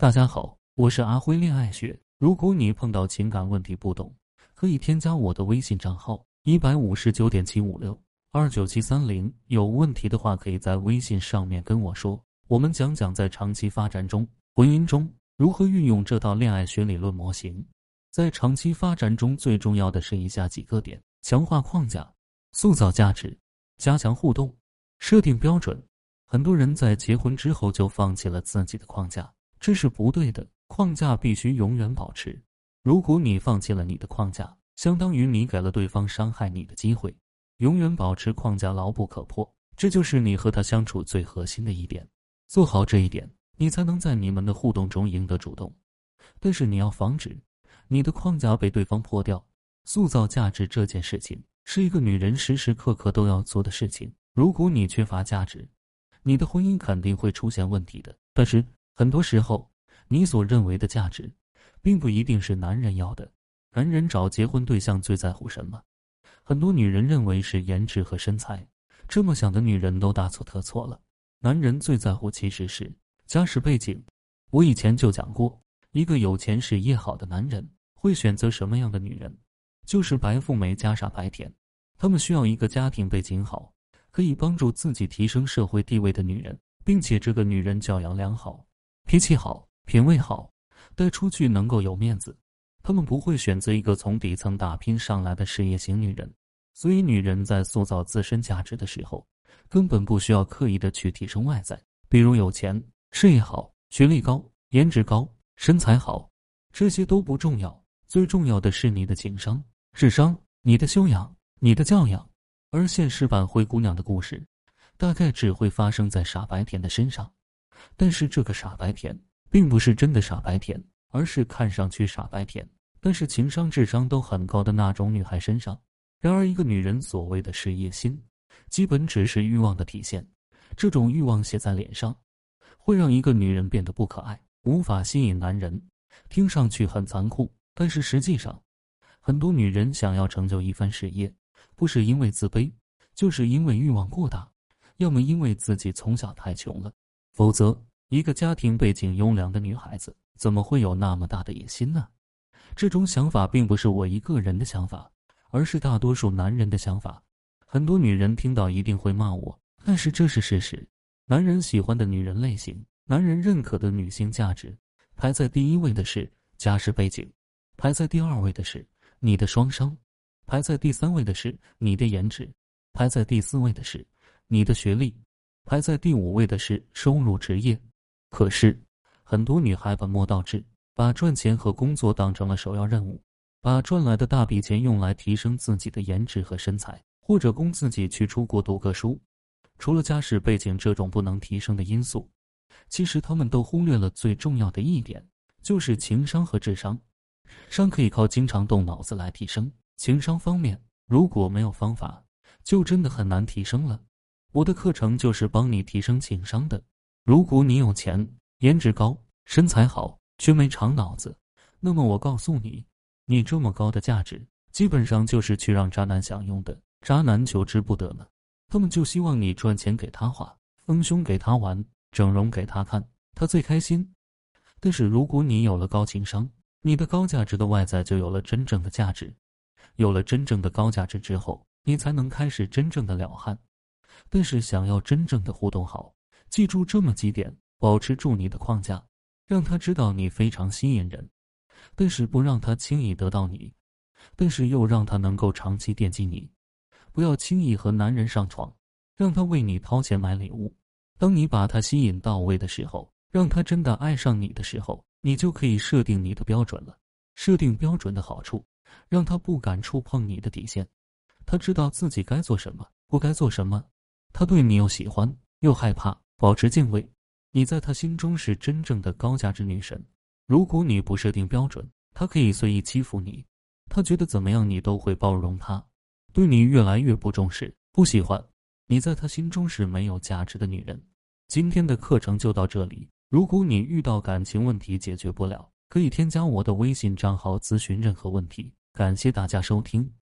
大家好，我是阿辉恋爱学。如果你碰到情感问题不懂，可以添加我的微信账号一百五十九点七五六二九七三零。有问题的话，可以在微信上面跟我说。我们讲讲在长期发展中、婚姻中如何运用这套恋爱学理论模型。在长期发展中，最重要的是以下几个点：强化框架，塑造价值，加强互动，设定标准。很多人在结婚之后就放弃了自己的框架。这是不对的，框架必须永远保持。如果你放弃了你的框架，相当于你给了对方伤害你的机会。永远保持框架牢不可破，这就是你和他相处最核心的一点。做好这一点，你才能在你们的互动中赢得主动。但是你要防止你的框架被对方破掉。塑造价值这件事情是一个女人时时刻刻都要做的事情。如果你缺乏价值，你的婚姻肯定会出现问题的。但是。很多时候，你所认为的价值，并不一定是男人要的。男人找结婚对象最在乎什么？很多女人认为是颜值和身材，这么想的女人都大错特错了。男人最在乎其实是家世背景。我以前就讲过，一个有钱、事业好的男人会选择什么样的女人？就是白富美加傻白甜。他们需要一个家庭背景好，可以帮助自己提升社会地位的女人，并且这个女人教养良好。脾气好，品味好，带出去能够有面子。他们不会选择一个从底层打拼上来的事业型女人。所以，女人在塑造自身价值的时候，根本不需要刻意的去提升外在，比如有钱、事业好、学历高、颜值高、身材好，这些都不重要。最重要的是你的情商、智商、你的修养、你的教养。而现实版灰姑娘的故事，大概只会发生在傻白甜的身上。但是这个傻白甜并不是真的傻白甜，而是看上去傻白甜，但是情商、智商都很高的那种女孩身上。然而，一个女人所谓的事业心，基本只是欲望的体现。这种欲望写在脸上，会让一个女人变得不可爱，无法吸引男人。听上去很残酷，但是实际上，很多女人想要成就一番事业，不是因为自卑，就是因为欲望过大，要么因为自己从小太穷了。否则，一个家庭背景优良的女孩子怎么会有那么大的野心呢？这种想法并不是我一个人的想法，而是大多数男人的想法。很多女人听到一定会骂我，但是这是事实。男人喜欢的女人类型，男人认可的女性价值，排在第一位的是家世背景，排在第二位的是你的双商，排在第三位的是你的颜值，排在第四位的是你的学历。排在第五位的是收入、职业。可是，很多女孩本末倒置，把赚钱和工作当成了首要任务，把赚来的大笔钱用来提升自己的颜值和身材，或者供自己去出国读个书。除了家世背景这种不能提升的因素，其实他们都忽略了最重要的一点，就是情商和智商。商可以靠经常动脑子来提升，情商方面如果没有方法，就真的很难提升了。我的课程就是帮你提升情商的。如果你有钱、颜值高、身材好，却没长脑子，那么我告诉你，你这么高的价值，基本上就是去让渣男享用的。渣男求之不得呢，他们就希望你赚钱给他花，丰胸给他玩，整容给他看，他最开心。但是如果你有了高情商，你的高价值的外在就有了真正的价值。有了真正的高价值之后，你才能开始真正的了汉。但是想要真正的互动好，记住这么几点：保持住你的框架，让他知道你非常吸引人，但是不让他轻易得到你，但是又让他能够长期惦记你。不要轻易和男人上床，让他为你掏钱买礼物。当你把他吸引到位的时候，让他真的爱上你的时候，你就可以设定你的标准了。设定标准的好处，让他不敢触碰你的底线，他知道自己该做什么，不该做什么。他对你又喜欢又害怕，保持敬畏，你在他心中是真正的高价值女神。如果你不设定标准，他可以随意欺负你，他觉得怎么样你都会包容他，对你越来越不重视、不喜欢。你在他心中是没有价值的女人。今天的课程就到这里。如果你遇到感情问题解决不了，可以添加我的微信账号咨询任何问题。感谢大家收听。